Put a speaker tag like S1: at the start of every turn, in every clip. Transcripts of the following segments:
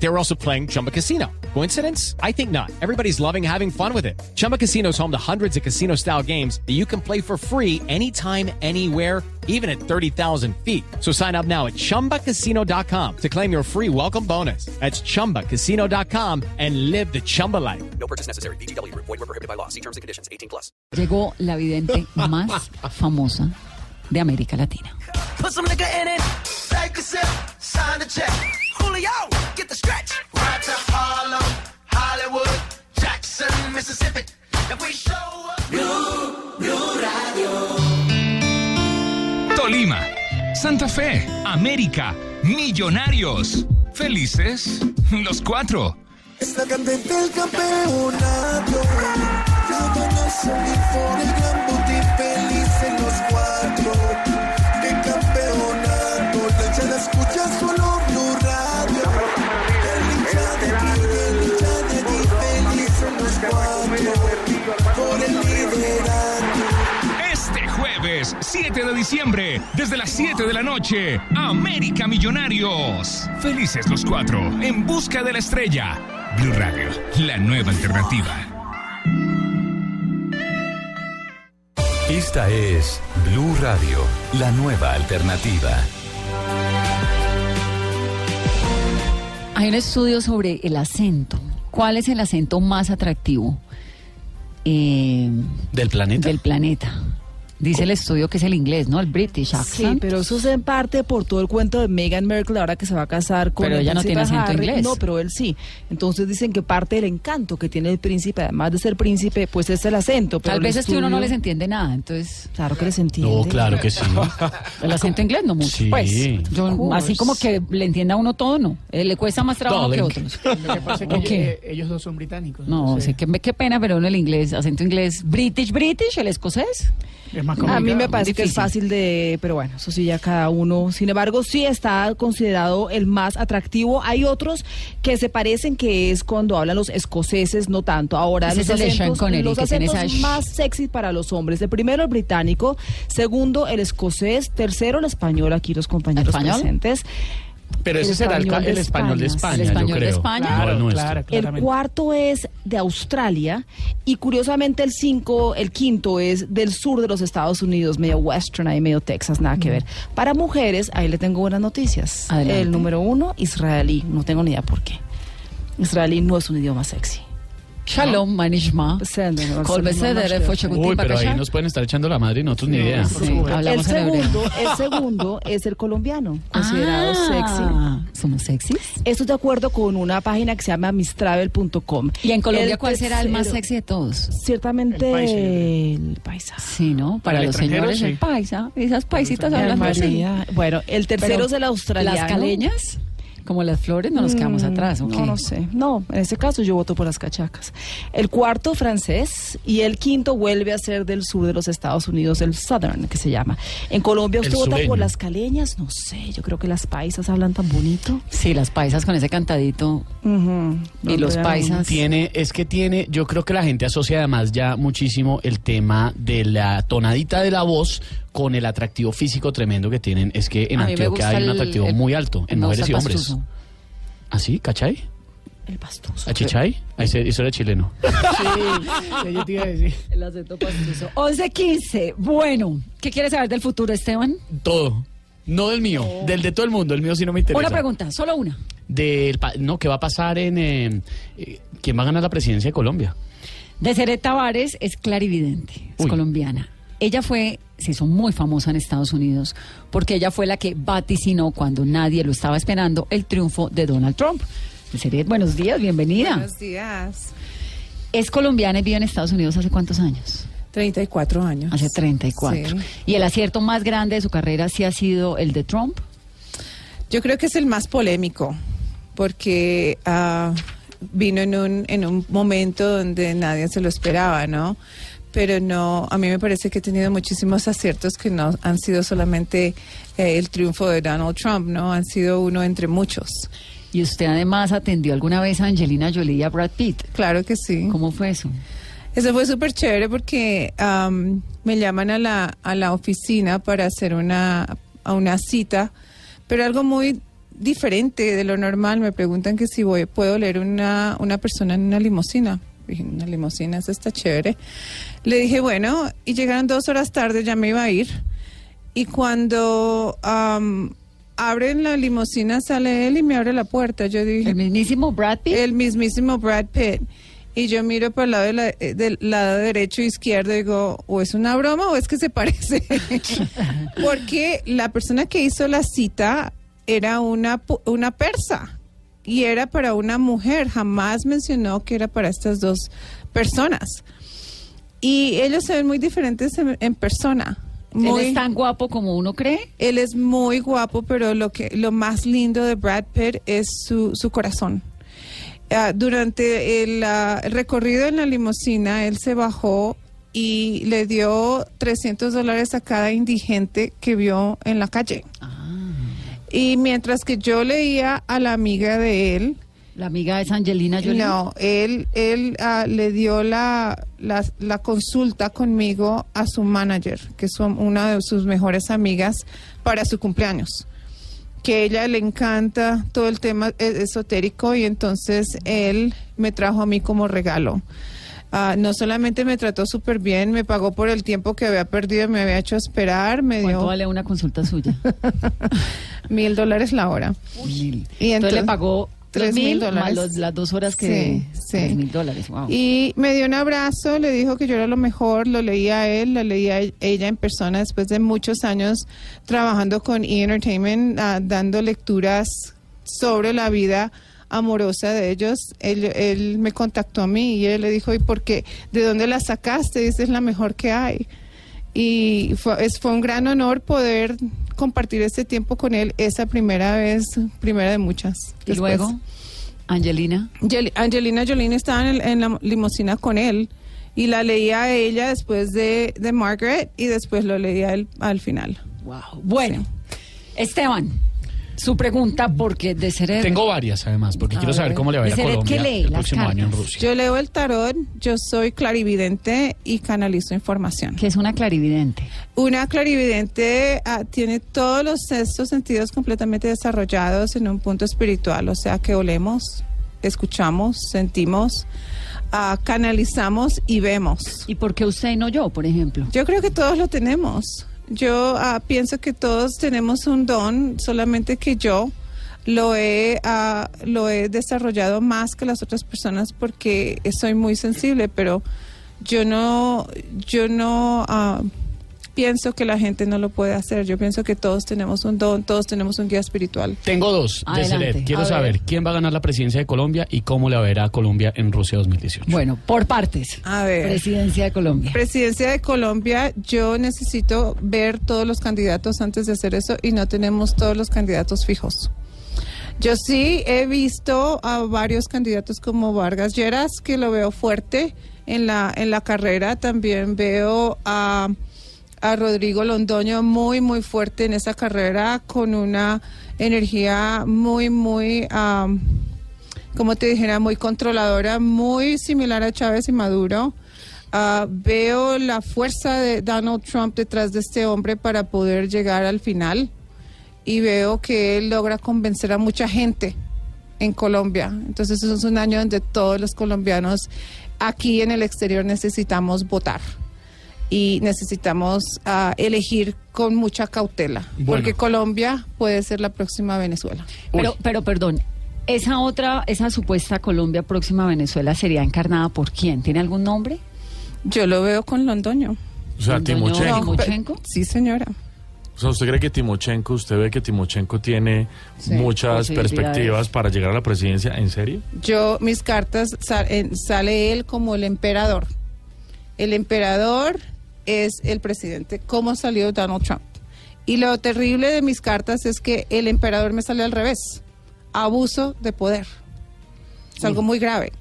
S1: They were also playing Chumba Casino. Coincidence? I think not. Everybody's loving having fun with it. Chumba Casino is home to hundreds of casino style games that you can play for free anytime, anywhere, even at 30,000 feet. So sign up now at chumbacasino.com to claim your free welcome bonus. That's chumbacasino.com and live the Chumba life.
S2: No purchase necessary. BGW. Void were prohibited by law. See terms and conditions. 18 plus.
S3: Llegó la vidente más famosa de América Latina.
S4: Put some nigga in it. Take a sip. Sign the check. Julio, get the stretch. Right to Harlem, Hollywood, Jackson, Mississippi. If we show up. Blue, Blue Radio.
S5: Tolima, Santa Fe, América, Millonarios. Felices los cuatro.
S6: Es la candente del campeonato. La van a salir por el gran botín
S5: 7 de diciembre, desde las 7 de la noche, América Millonarios. Felices los cuatro, en busca de la estrella. Blue Radio, la nueva alternativa.
S7: Esta es Blue Radio, la nueva alternativa.
S3: Hay un estudio sobre el acento. ¿Cuál es el acento más atractivo eh,
S8: ¿Del planeta?
S3: del planeta? Dice el estudio que es el inglés, ¿no? El British
S9: Sí,
S3: accent.
S9: pero eso es en parte por todo el cuento de Meghan Markle ahora que se va a casar con
S3: Pero
S9: el
S3: ella no tiene acento
S9: Harry.
S3: inglés.
S9: No, pero él sí. Entonces dicen que parte del encanto que tiene el príncipe, además de ser príncipe, pues es el acento. Pero
S3: Tal
S9: el
S3: vez es que uno no
S9: estudio-
S3: les entiende nada, entonces
S9: Claro que les entiende.
S8: No, claro que sí.
S3: el acento inglés no mucho.
S8: Sí.
S3: Pues, yo, así como que le entienda a uno todo, no. Eh, le cuesta más trabajo que otros.
S10: Lo que pasa es que ellos, eh, ellos dos son británicos.
S3: No,
S10: entonces
S3: sé qué, qué pena, pero uno el inglés, acento inglés, British, British, el escocés.
S10: Es más
S9: A mí me parece que es fácil de, pero bueno, eso sí ya cada uno. Sin embargo, sí está considerado el más atractivo. Hay otros que se parecen que es cuando hablan los escoceses, no tanto. Ahora
S3: Ese
S9: los
S3: es el de Sean
S9: acentos,
S3: Connery,
S9: los
S3: que tiene
S9: acentos
S3: esa-
S9: más sexy para los hombres. El primero el británico, segundo el escocés, tercero el español. Aquí los compañeros
S3: ¿Español?
S9: presentes.
S8: Pero ese será el,
S9: español de
S8: el español de
S9: España.
S8: España,
S3: El español
S8: yo
S3: de
S8: creo.
S3: España.
S8: No el
S10: Claro,
S9: El cuarto es de Australia y curiosamente el cinco, el quinto es del sur de los Estados Unidos, medio western, ahí medio Texas, nada que ver. Para mujeres, ahí le tengo buenas noticias.
S3: Adelante.
S9: El número uno, israelí, no tengo ni idea por qué. Israelí no es un idioma sexy.
S3: Shalom, manishma. Kol beseder,
S8: Uy, pero ahí nos pueden estar echando la madre y nosotros ni idea.
S3: Sí,
S9: El
S3: hablamos en hebreo.
S9: segundo, el segundo es el colombiano, considerado sexy.
S3: Ah, ¿Somos sexys?
S9: Esto es de acuerdo con una página que se llama mistravel.com.
S3: ¿Y en Colombia
S9: El
S3: cuál será el más sexy de todos?
S9: Ciertamente
S10: El paisa,
S9: el.
S3: Sí, ¿no? Para
S10: el
S3: los señores,
S10: sí.
S3: el paisa. Esas paisitas
S9: Ay,
S3: hablando así.
S9: Bueno, el tercero
S3: Pero
S9: es el australiano.
S3: Las caleñas, como las flores, no nos quedamos
S9: Mm,
S3: atrás, ¿o qué?
S9: No, no sé. No, en este caso yo voto por las cachacas. El cuarto francés y el quinto vuelve a ser del sur de los Estados Unidos, el Southern, que se llama. En Colombia usted vota por las caleñas, no sé, yo creo que las paisas hablan tan bonito.
S3: Sí, las paisas con ese cantadito. Y los paisas.
S8: Tiene, es que tiene, yo creo que la gente asocia además ya muchísimo el tema de la tonadita de la voz con el atractivo físico tremendo que tienen. Es que en Antioquia hay un atractivo
S3: el-
S8: muy alto en mujeres y hombres. ¿Así? ¿Cachai?
S9: El pastoso.
S8: ¿Achichay? Ese, eso era chileno.
S10: Sí, yo te iba a decir.
S3: El acento pastuso. 11-15. Bueno, ¿qué quieres saber del futuro, Esteban?
S8: Todo. No del mío, del de todo el mundo. El mío sí no me interesa.
S3: Una pregunta, solo una.
S8: Del, pa- no, ¿qué va a pasar en... eh, eh, ¿Quién va a ganar la presidencia de Colombia?
S3: Deseret Tavares es clarividente, es
S8: Uy.
S3: colombiana. Ella fue, se hizo muy famosa en Estados Unidos porque ella fue la que vaticinó cuando nadie lo estaba esperando el triunfo de Donald Trump. Buenos días, bienvenida.
S11: Buenos días.
S3: Es colombiana y vive en Estados Unidos hace cuántos años?
S11: 34 años.
S3: Hace 34.
S11: Sí.
S3: Y el acierto más grande de su carrera sí ha sido el de Trump.
S11: Yo creo que es el más polémico, porque ah, vino en un, en un momento donde nadie se lo esperaba, ¿no? Pero no, a mí me parece que ha tenido muchísimos aciertos que no han sido solamente eh, el triunfo de Donald Trump, ¿no? Han sido uno entre muchos.
S3: Y usted además atendió alguna vez a Angelina Jolie y a Brad Pitt.
S11: Claro que sí.
S3: ¿Cómo fue eso?
S11: Eso fue súper chévere porque me llaman a la, a la oficina para hacer una, a una cita, pero algo muy diferente de lo normal. Me preguntan que si voy, puedo leer una, una persona en una limusina. Dije, una limusina, eso está chévere. Le dije, bueno, y llegaron dos horas tarde, ya me iba a ir. Y cuando am, abren la limusina, sale él y me abre la puerta. Yo dije...
S3: ¿El mismísimo Brad Pitt?
S11: El mismísimo Brad Pitt. Y yo miro para el lado, de la- eh, del lado derecho e izquierdo y digo, o es una broma o es que se parece. Porque la persona que hizo la cita era una, una persa y era para una mujer. Jamás mencionó que era para estas dos personas. Y ellos se ven muy diferentes en, en persona.
S3: ¿Él
S11: Muy-
S3: es tan guapo como uno cree?
S11: él es muy guapo, pero lo que lo más lindo de Brad Pitt es su, su corazón. Ah, durante el, ah, el recorrido en la limusina, él se bajó y le dio 300 dólares a cada indigente que vio en la calle. Y mientras que yo leía a la amiga de él,
S3: ¿La amiga es Angelina Jolie?
S11: no, él, él ah, le dio la, la, la consulta conmigo a su manager, que es una de sus mejores amigas, para su cumpleaños. Que ella le encanta todo el tema e- esotérico y entonces él me trajo a mí como regalo. Ah, no solamente me trató súper bien, me pagó por el tiempo que había perdido, me había hecho esperar, me
S3: ¿Cuánto
S11: dio
S3: vale una consulta suya?
S11: mil dólares la hora.
S3: Mil.
S11: Y
S3: entonces,
S11: entonces-
S3: le pagó
S11: Tres mil dólares.
S3: más las dos horas que...
S11: Sí,
S3: mil dólares, wow.
S11: Y me dio un abrazo, le dijo que yo era lo mejor, lo leía a él, lo leía a ella en persona después de muchos años trabajando con E! Entertainment, ah, dando lecturas sobre la vida amorosa de ellos. Él, él me contactó a mí y él le dijo, ¿y por qué? ¿De dónde la sacaste? Dice, es la mejor que hay. Y fue, es, fue un gran honor poder compartir este tiempo con él esa primera vez, primera de muchas.
S3: y luego, Angelina.
S11: Angel- Angelina Jolie estaba en, el- en la limusina con él y la leía a ella después de, de Margaret y después lo leía él al final.
S3: Wow. Bueno, Esteban, su pregunta, porque de ser...
S8: Tengo varias además, porque
S3: A
S8: quiero saber cómo le va a ir a
S3: ¿qué
S8: Colombia
S3: lee?
S8: el próximo año en. Rusia.
S11: Yo leo el tarot, yo soy clarividente y canalizo información.
S3: Que es una clarividente.
S11: Una clarividente ah, tiene todos los estos sentidos completamente desarrollados en un punto espiritual, o sea que olemos, escuchamos, sentimos, ah, canalizamos y vemos.
S3: ¿Y por qué usted y no yo, por ejemplo?
S11: Yo creo que todos lo tenemos. Yo ah, pienso que todos tenemos un don, solamente que yo lo he, ah, lo he desarrollado más que las otras personas porque soy muy sensible, pero yo no, yo no ah, pienso que la gente no lo puede hacer. Yo pienso que todos tenemos un don, todos tenemos un guía espiritual.
S8: Tengo dos,
S3: Adelante.
S8: Deseret. Quiero
S3: A
S8: saber
S3: ver.
S8: quién va a ganar la presidencia de Colombia y cómo le va a ver a Colombia en Rusia 2018.
S3: Bueno, por partes.
S11: A ver.
S3: Presidencia de Colombia.
S11: Presidencia de Colombia, yo necesito ver todos los candidatos antes de hacer eso y no tenemos todos los candidatos fijos. Yo sí he visto a varios candidatos como Vargas Lleras, que lo veo fuerte en la, en la carrera. También veo a, a Rodrigo Londoño muy, muy fuerte en esa carrera, con una energía muy, muy... am, como te dijera, muy controladora, muy similar a Chávez y Maduro. Ah, veo la fuerza de Donald Trump detrás de este hombre para poder llegar al final y veo que él logra convencer a mucha gente en Colombia. Entonces es un año donde todos los colombianos aquí en el exterior necesitamos votar y necesitamos ah, elegir con mucha cautela,
S8: Bueno.
S11: porque Colombia puede ser la próxima Venezuela.
S3: Pero, pero perdón, esa otra, esa supuesta Colombia próxima a Venezuela sería encarnada por quién? ¿Tiene algún nombre?
S11: Yo lo veo con Londoño.
S12: O sea,
S3: Londoño,
S12: Timochenko.
S3: Timochenko.
S11: Sí, señora.
S12: O sea, ¿usted cree que Timochenko, usted ve que Timochenko tiene
S11: Sí,
S12: muchas perspectivas para llegar a la presidencia? ¿En serio?
S11: Yo, mis cartas, en- sale él como el emperador. El emperador es el presidente, como salió Donald Trump. Y lo terrible de mis cartas es que el emperador me sale al revés. Abuso de poder. Es algo muy grave.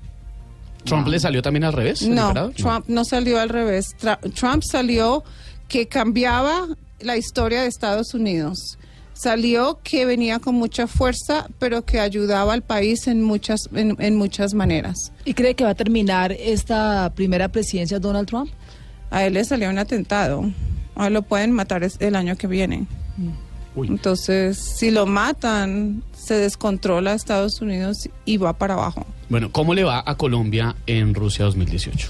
S8: ¿Trump le salió también al revés?
S11: No? Trump no salió al revés. Tra- Trump salió que cambiaba la historia de Estados Unidos. Salió que venía con mucha fuerza, pero que ayudaba al país en muchas, en, en muchas maneras.
S9: ¿Y cree que va a terminar esta primera presidencia Donald Trump?
S11: A él le salió un atentado. A él lo pueden matar el año que viene. Entonces, si lo matan, se descontrola Estados Unidos y va para abajo.
S8: Bueno, ¿cómo le va a Colombia en Rusia 2018?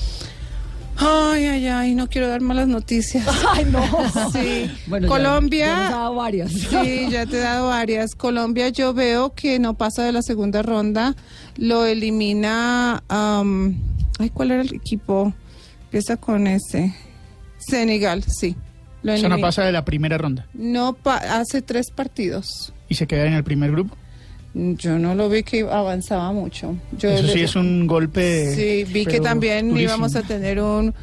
S11: Ay, ay, ay, no quiero dar malas noticias.
S3: Ay, no.
S11: Sí.
S3: Bueno, ya-
S11: Colombia.
S3: ya ha dado varias.
S11: Sí, ya te he dado varias. Colombia yo veo que no pasa de la segunda ronda. Lo elimina. am, ay, ¿cuál era el equipo? Empieza con ese. Senegal, sí. Lo
S10: Eso no pasa de la primera ronda.
S11: No pa- hace tres partidos.
S10: Y se queda en el primer grupo.
S11: Yo no lo vi que avanzaba mucho. Yo
S10: Eso sí
S11: le-
S10: es un golpe.
S11: Sí, vi que también
S10: durísimo.
S11: íbamos a tener un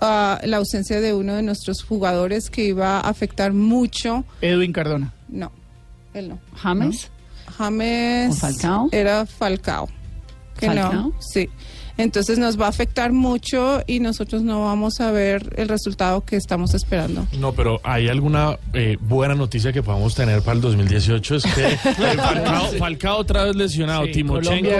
S11: ah, la ausencia de uno de nuestros jugadores que iba a afectar mucho.
S10: Edwin Cardona.
S11: No, él no.
S3: James.
S11: James
S3: ¿O Falcao?
S11: era Falcao. Que
S3: ¿Falcao?
S11: no, sí. Entonces nos va a afectar mucho y nosotros no vamos a ver el resultado que estamos esperando.
S12: No, pero ¿hay alguna eh, buena noticia que podamos tener para el 2018? Es que eh, Falcao, Falcao otra vez lesionado,
S10: Sí,
S12: Timochenko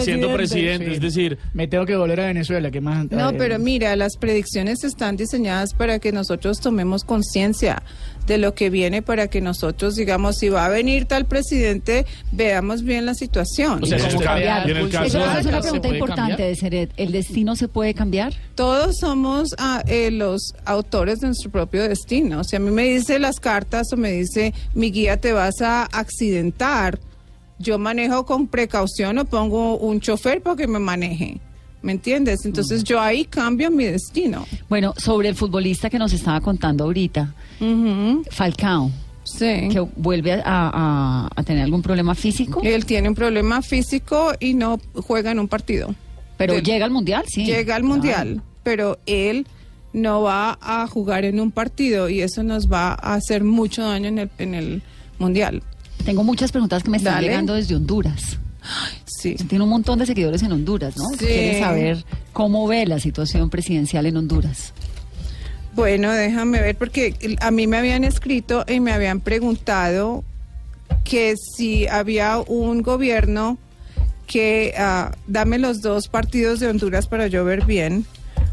S12: siendo
S10: Presidente. Sí.
S12: es decir,
S10: Me tengo que volver a Venezuela, que más.
S11: No,
S10: eh,
S11: pero mira, las predicciones están diseñadas para que nosotros tomemos conciencia de lo que viene, para que nosotros digamos, si va a venir tal presidente, veamos bien la situación.
S8: O sea,
S12: Y en el
S8: cambiar.
S12: y en el caso
S3: Esa
S12: de-
S3: es una
S8: ¿Se
S3: pregunta
S8: puede
S3: importante
S8: cambiar?
S3: de Seret. ¿El destino se puede cambiar?
S11: Todos somos ah, eh, los autores de nuestro propio destino. Si a mí me dice las cartas o me dice, mi guía te vas a accidentar, yo manejo con precaución o pongo un chofer para que me maneje. ¿Me entiendes? Entonces yo ahí cambio mi destino.
S3: Bueno, sobre el futbolista que nos estaba contando ahorita, Falcao,
S11: Sí.
S3: que vuelve a, a- a tener algún problema físico,
S11: Él tiene un problema físico y no juega en un partido.
S3: Pero llega al mundial, sí.
S11: Llega al mundial, pero él no va a jugar en un partido y eso nos va a hacer mucho daño en el, en el mundial.
S3: Tengo muchas preguntas que me están
S11: Dale.
S3: llegando desde Honduras.
S11: Sí.
S3: Tiene un montón de seguidores en Honduras, ¿no?
S11: Sí.
S3: Quiere saber cómo ve la situación presidencial en Honduras.
S11: Bueno, déjame ver porque a mí me habían escrito y me habían preguntado que si había un gobierno que ah, dame los dos partidos de Honduras para yo ver bien,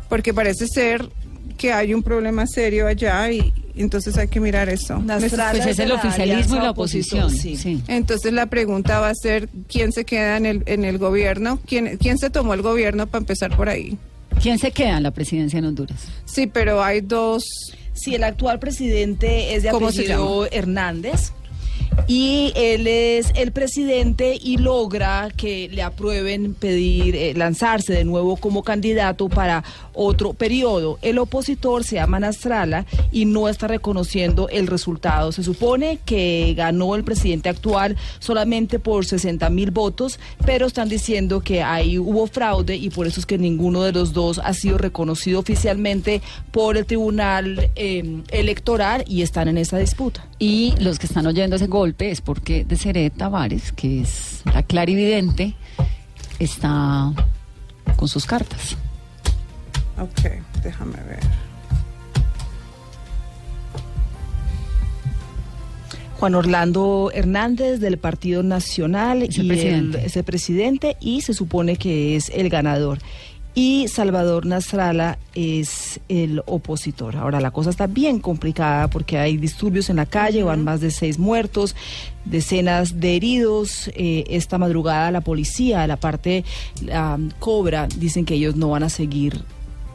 S11: porque parece ser que hay un problema serio allá y entonces hay que mirar eso.
S9: Nasrallah
S3: Pues es el
S9: la
S3: oficialismo y la oposición.
S9: sí.
S3: sí.
S11: Entonces la pregunta va a ser quién se queda en el en el gobierno, quién quién se tomó el gobierno para empezar por ahí.
S3: ¿Quién se queda en la presidencia en Honduras?
S11: Sí, pero hay dos.
S9: Sí, el actual presidente es de
S11: ¿Cómo se
S9: apellido Hernández. Y él es el presidente y logra que le aprueben pedir eh, lanzarse de nuevo como candidato para otro periodo. El opositor se llama Nastrala y no está reconociendo el resultado. Se supone que ganó el presidente actual solamente por 60 mil votos, pero están diciendo que ahí hubo fraude y por eso es que ninguno de los dos ha sido reconocido oficialmente por el Tribunal eh, Electoral y están en esa disputa.
S3: Y los que están oyendo ese golpe es porque Deseret Tavares, que es la clarividente, está con sus cartas.
S11: Ok, déjame ver.
S9: Juan Orlando Hernández del Partido Nacional
S3: Es el
S9: y
S3: presidente.
S9: el, es el presidente y se supone que es el ganador. Y Salvador Nasralla es el opositor. Ahora la cosa está bien complicada porque hay disturbios en la calle, van más de seis muertos, decenas de heridos. Eh, esta madrugada la policía, la parte la, Cobra, dicen que ellos no van a seguir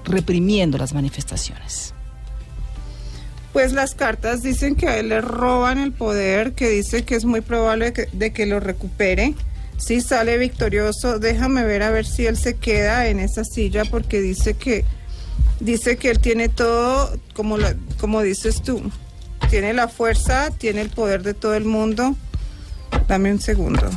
S9: reprimiendo las manifestaciones.
S11: Pues las cartas dicen que a él le roban el poder, que dice que es muy probable que- de que lo recupere. Si sale victorioso, déjame ver a ver si él se queda en esa silla porque dice que dice que él tiene todo como la- como dices tú. Tiene la fuerza, tiene el poder de todo el mundo. Dame un segundo.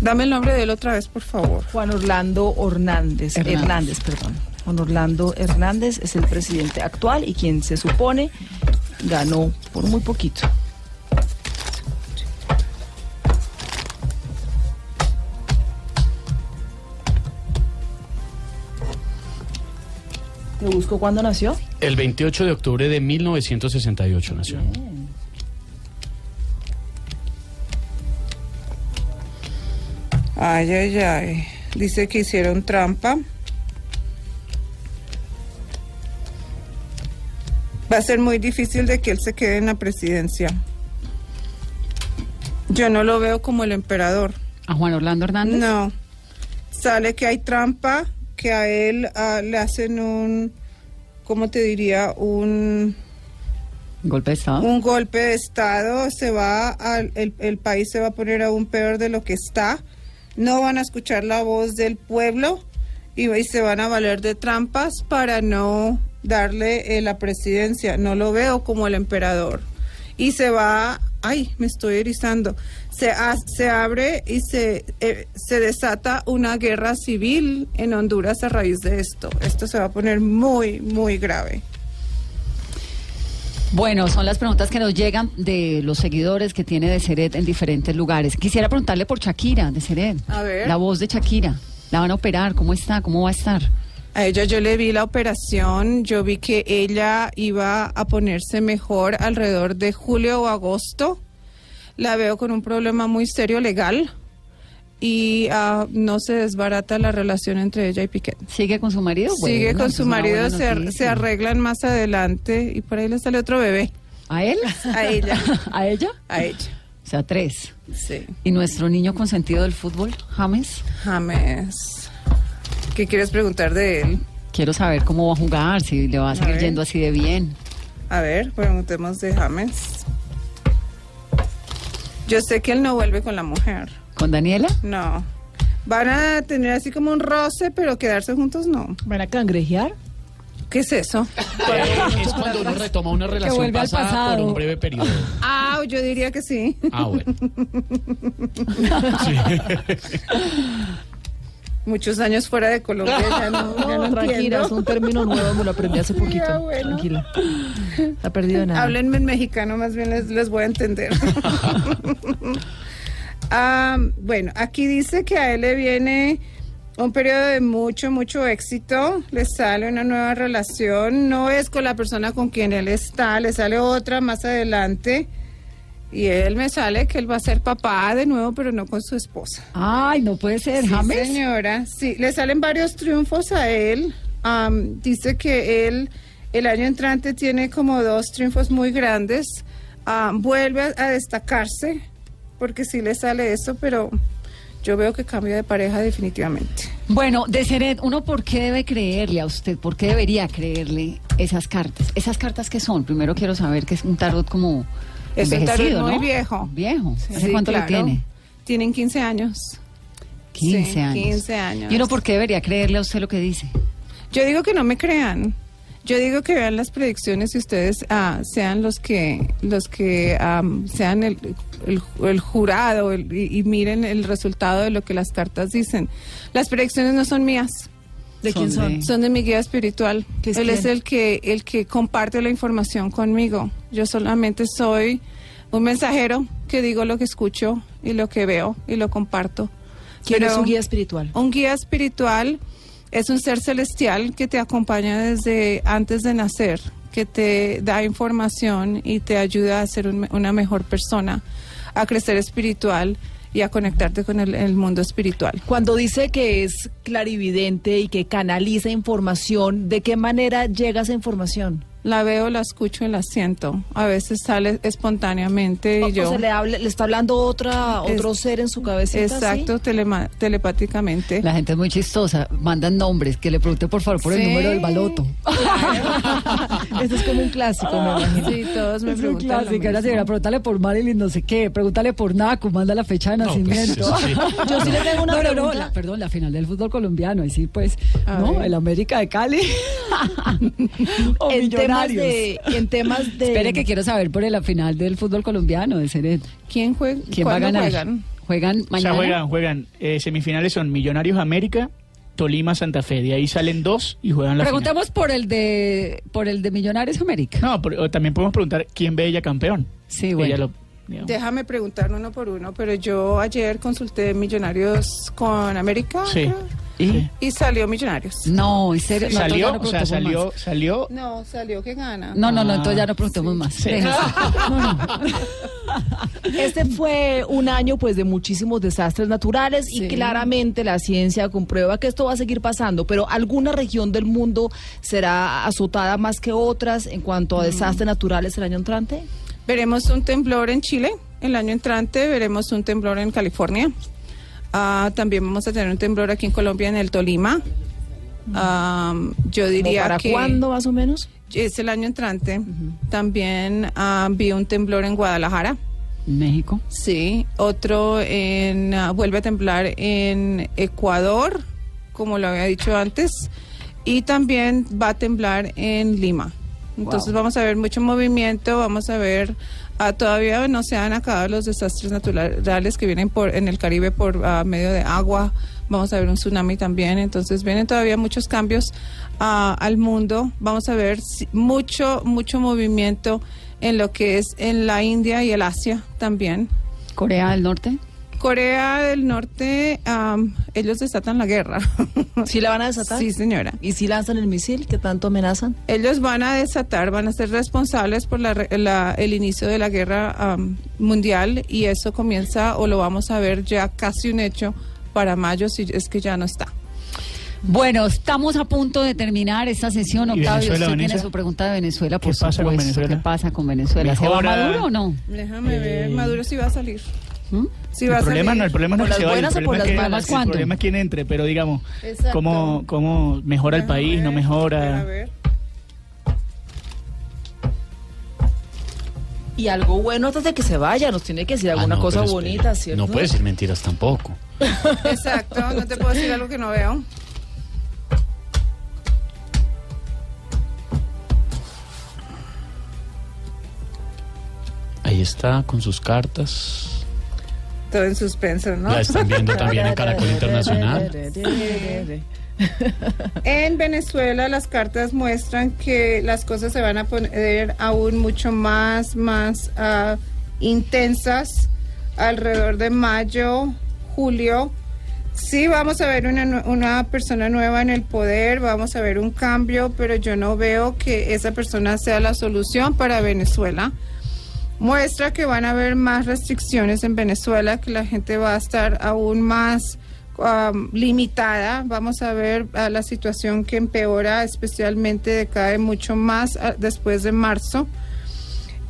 S11: Dame el nombre de él otra vez, por favor.
S9: Juan Orlando Hernández,
S3: Hernández.
S9: Hernández, perdón. Juan Orlando Hernández es el presidente actual y quien se supone ganó por muy poquito. ¿Te busco cuándo nació?
S8: El 28 de octubre de 1968 nació.
S11: Ay, ay, ay. Dice que hicieron trampa. Va a ser muy difícil de que él se quede en la presidencia. Yo no lo veo como el emperador.
S3: ¿A Juan Orlando Hernández?
S11: No. Sale que hay trampa que a él ah, le hacen un, ¿cómo te diría? Un,
S3: ¿Golpe de Estado?
S11: un golpe de Estado. Se va al, el, el país se va a poner aún peor de lo que está. No van a escuchar la voz del pueblo y, y se van a valer de trampas para no darle eh, la presidencia. No lo veo como el emperador. Y se va, ay, me estoy erizando. Se, se abre y se, eh, se desata una guerra civil en Honduras a raíz de esto. Esto se va a poner muy, muy grave.
S3: Bueno, son las preguntas que nos llegan de los seguidores que tiene de Seret en diferentes lugares. Quisiera preguntarle por Shakira, de Seret.
S11: A ver.
S3: La voz de Shakira. ¿La van a operar? ¿Cómo está? ¿Cómo va a estar?
S11: A ella yo le vi la operación, yo vi que ella iba a ponerse mejor alrededor de julio o agosto. La veo con un problema muy serio legal y ah, no se desbarata la relación entre ella y Piquet.
S3: ¿Sigue con su marido?
S11: Sigue con su marido, se, ar- se arreglan más adelante y por ahí le sale otro bebé.
S3: ¿A él?
S11: A ella.
S3: ¿A ella?
S11: A ella.
S3: O sea, tres.
S11: Sí.
S3: ¿Y nuestro niño consentido del fútbol, James?
S11: James. ¿Qué quieres preguntar de él?
S3: Quiero saber cómo va a jugar, si le va a seguir yendo así de bien.
S11: A ver, preguntemos de James. Yo sé que él no vuelve con la mujer.
S3: ¿Con Daniela?
S11: No. Van a tener así como un roce, pero quedarse juntos no.
S9: ¿Van a cangrejear?
S11: ¿Qué es eso?
S8: Eh, es cuando uno retoma una relación pasada
S3: pasado.
S8: por un breve periodo.
S11: Ah, yo diría que sí.
S8: Ah, bueno.
S11: Muchos años fuera de Colombia, ya no, ya no
S9: tranquila,
S11: entiendo.
S9: es un término nuevo, me lo aprendí hace poquito.
S11: Ya, bueno.
S9: Tranquila. No ha perdido nada.
S11: Háblenme en mexicano, más bien les, les voy a entender. Ah, bueno, aquí dice que a él le viene un periodo de mucho, mucho éxito. Le sale una nueva relación. No es con la persona con quien él está, le sale otra más adelante. Y él me sale que él va a ser papá de nuevo, pero no con su esposa.
S3: Ay, no puede ser,
S11: Sí,
S3: James.
S11: señora. Sí, le salen varios triunfos a él. Am, dice que él el año entrante tiene como dos triunfos muy grandes. Vuelve a, a destacarse porque sí le sale eso, pero yo veo que cambia de pareja definitivamente.
S3: Bueno, de Seret, ¿uno por qué debe creerle a usted? ¿Por qué debería creerle esas cartas? ¿Esas cartas qué son? Primero quiero saber que es un tarot como
S11: Es un tarot
S3: envejecido,
S11: muy
S3: ¿no?
S11: viejo.
S3: Viejo. ¿Hace cuánto
S11: claro.
S3: le tiene?
S11: Tienen 15 años.
S3: 15
S11: Sí,
S3: años.
S11: 15 años.
S3: ¿Y uno por qué debería creerle a usted lo que dice?
S11: Yo digo que no me crean. Yo digo que vean las predicciones y ustedes ah, sean los que los que sean el, el- el jurado el- y, y miren el resultado de lo que las cartas dicen. Las predicciones no son mías.
S9: ¿De quién son?
S11: Son de mi guía espiritual.
S9: ¿Qué es
S11: Él es el que el que comparte la información conmigo. Yo solamente soy un mensajero que digo lo que escucho y lo que veo y lo comparto.
S9: ¿Quién es su guía espiritual?
S11: un guía espiritual es un ser celestial que te acompaña desde antes de nacer, que te da información y te ayuda a ser un- una mejor persona, a crecer espiritual y a conectarte con el, mundo espiritual.
S9: Cuando dice que es clarividente y que canaliza información, ¿de qué manera llega esa información?
S11: La veo, la escucho y la siento. A veces sale espontáneamente
S9: O,
S11: y yo...
S9: o sea, le, habla- le está hablando otra, otro
S11: Es-
S9: ser en su cabecita.
S11: Exacto, telema- telepáticamente.
S3: La gente es muy chistosa. Mandan nombres. Que le pregunte, por favor, por el número del baloto.
S9: ¿sí? Eso es como un clásico, me imagino.
S11: Sí, todos me
S3: Es un
S11: preguntan lo
S3: clásico. Señora, pregúntale por Marilyn no sé qué. Pregúntale por Naco. Manda la fecha de
S12: No, pues,
S3: nacimiento.
S12: sí.
S9: Yo sí le tengo una
S3: no, no, no,
S9: pregunta.
S3: la- perdón, la final del fútbol colombiano. Y sí, pues,
S11: A
S3: ¿no?
S11: ver.
S3: El América de Cali. o
S9: temas
S3: Millonarios.
S9: de, en temas de
S3: Espere que quiero saber por la final del fútbol colombiano de Seret.
S11: ¿Quién, juega?
S3: ¿Quién va a
S11: ¿Cuándo
S3: ganar?
S11: juegan?
S3: ¿Juegan
S10: O sea,
S3: mañana?
S10: juegan, juegan. eh, semifinales son Millonarios América, Tolima Santa Fe. De ahí salen dos y juegan la final.
S3: Preguntemos por el de por el de Millonarios América.
S10: No, pero, o también podemos preguntar quién ve ella campeón.
S3: Sí, bueno.
S10: Ella lo- digamos.
S11: Déjame preguntar uno por uno, pero yo ayer consulté Millonarios con América
S10: Sí.
S11: creo,
S3: ¿Y?
S11: y salió Millonarios.
S3: No, en serio. No,
S10: ¿Salió?
S3: no
S10: o sea,
S3: preguntemos
S10: salió,
S3: más.
S10: salió.
S11: No, salió que gana.
S3: No, no, no,
S10: Ah,
S3: entonces ya no preguntemos más.
S10: sí.
S3: No, no.
S9: Este fue un año pues de muchísimos desastres naturales y claramente la ciencia comprueba que esto va a seguir pasando, pero alguna región del mundo será azotada más que otras en cuanto a desastres naturales el año entrante.
S11: Veremos un temblor en Chile el año entrante, veremos un temblor en California. Ah, también vamos a tener un temblor aquí en Colombia, en el Tolima. Ah, yo
S9: ¿Como
S11: diría
S9: ¿Para
S11: que
S9: cuándo más o menos?
S11: es el año entrante. También ah, vi un temblor en Guadalajara.
S3: México.
S11: Sí, otro en vuelve a temblar en Ecuador, como lo había dicho antes, y también va a temblar en Lima. Entonces vamos a ver mucho movimiento, vamos a ver ah, todavía no se han acabado los desastres naturales que vienen por en el Caribe por ah, medio de agua. Vamos a ver un tsunami también, entonces vienen todavía muchos cambios ah, al mundo. Vamos a ver si- mucho mucho movimiento en lo que es en la India y el Asia también.
S3: Corea del Norte.
S11: Corea del Norte, ellos desatan la guerra.
S9: ¿Sí la van a desatar?
S11: Sí, señora.
S9: ¿Y si lanzan el misil que tanto amenazan?
S11: Ellos van a desatar, van a ser responsables por la re- la- el inicio de la guerra mundial y eso comienza o lo vamos a ver ya casi un hecho para mayo si es que ya no está.
S3: Bueno, estamos a punto de terminar esta sesión.
S10: ¿Y
S3: Octavio,
S10: Venezuela,
S3: usted tiene su pregunta de Venezuela, por
S10: ¿Qué pasa con. Venezuela?
S3: ¿Qué pasa con Venezuela? ¿Se va. Maduro o no?
S11: Déjame
S10: Eh,
S11: ver, Maduro sí va a salir.
S3: ¿Mm?
S11: Sí
S10: el
S11: a
S10: problema no, el problema no
S9: ¿Por
S10: es que se vaya, el problema es que-
S9: malas?
S10: el problema es quién entre, pero digamos,
S11: Exacto.
S10: cómo, cómo mejora el
S11: Déjame
S10: país, no
S11: ver, deja
S10: mejora.
S11: ver.
S9: Y algo bueno antes de que se vaya, nos tiene que decir alguna
S8: Ah, no,
S9: cosa bonita. ¿cierto?
S8: No puede decir mentiras tampoco.
S11: Exacto, no te puedo decir algo que no veo.
S8: Ahí está con sus cartas.
S11: Todo en suspenso, ¿no?
S8: La están viendo también en Caracol Internacional.
S11: En Venezuela las cartas muestran que las cosas se van a poner aún mucho más, más ah, intensas alrededor de mayo, julio. Sí, vamos a ver una, una persona nueva en el poder, vamos a ver un cambio, pero yo no veo que esa persona sea la solución para Venezuela. Muestra que van a haber más restricciones en Venezuela, que la gente va a estar aún más limitada. Vamos a ver ah, la situación que empeora, especialmente decae mucho más ah, después de marzo.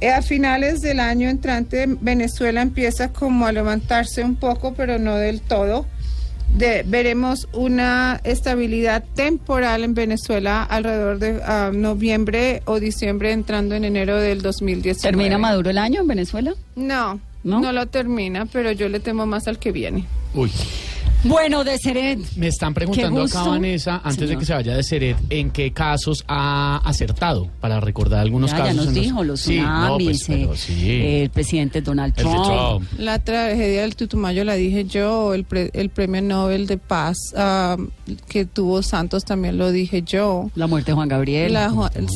S11: Eh, a finales del año entrante, Venezuela empieza como a levantarse un poco, pero no del todo. De- veremos una estabilidad temporal en Venezuela alrededor de ah, noviembre o diciembre, entrando en enero del 2019.
S3: ¿Termina Maduro el año en Venezuela?
S11: No,
S3: ¿No?
S11: ¿No? lo termina, pero yo le temo más al que viene.
S8: Uy,
S3: Bueno, de Seret.
S8: me están preguntando acá. Vanessa, antes de que se vaya de Seret, en qué casos ha acertado, para recordar algunos
S3: Ya,
S8: casos.
S3: ya nos
S8: los-
S3: dijo los
S8: Sí, no, pues,
S3: tsunamis, eh,
S8: sí.
S3: el presidente Donald Trump.
S8: Trump.
S11: La tragedia del Tutumayo la dije yo, el, pre- el premio Nobel de Paz ah, que tuvo Santos también lo dije yo.
S3: La muerte de Juan Gabriel.
S11: La,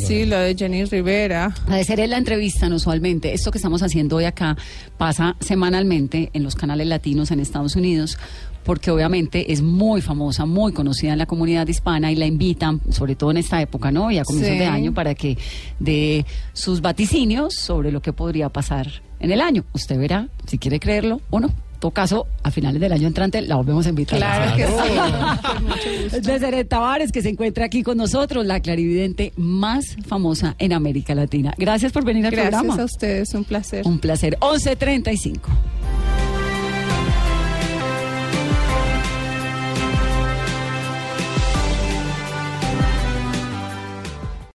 S11: sí, la de Jenny Rivera.
S3: A de ser en la entrevista, no usualmente. Esto que estamos haciendo hoy acá pasa semanalmente en los canales latinos en Estados Unidos, porque obviamente es muy famosa, muy conocida en la comunidad hispana y la invitan, sobre todo en esta época, ¿no? Y a comienzos
S11: Sí.
S3: de año, para que dé sus vaticinios sobre lo que podría pasar en el año. Usted verá si quiere creerlo o no. En todo caso, a finales del año entrante la volvemos a invitar.
S11: Claro que sí.
S3: Desde Tavares, que se encuentra aquí con nosotros, la clarividente más famosa en América Latina. Gracias por venir al
S11: Gracias
S3: programa.
S11: a ustedes, un placer.
S3: Un placer. 11.35.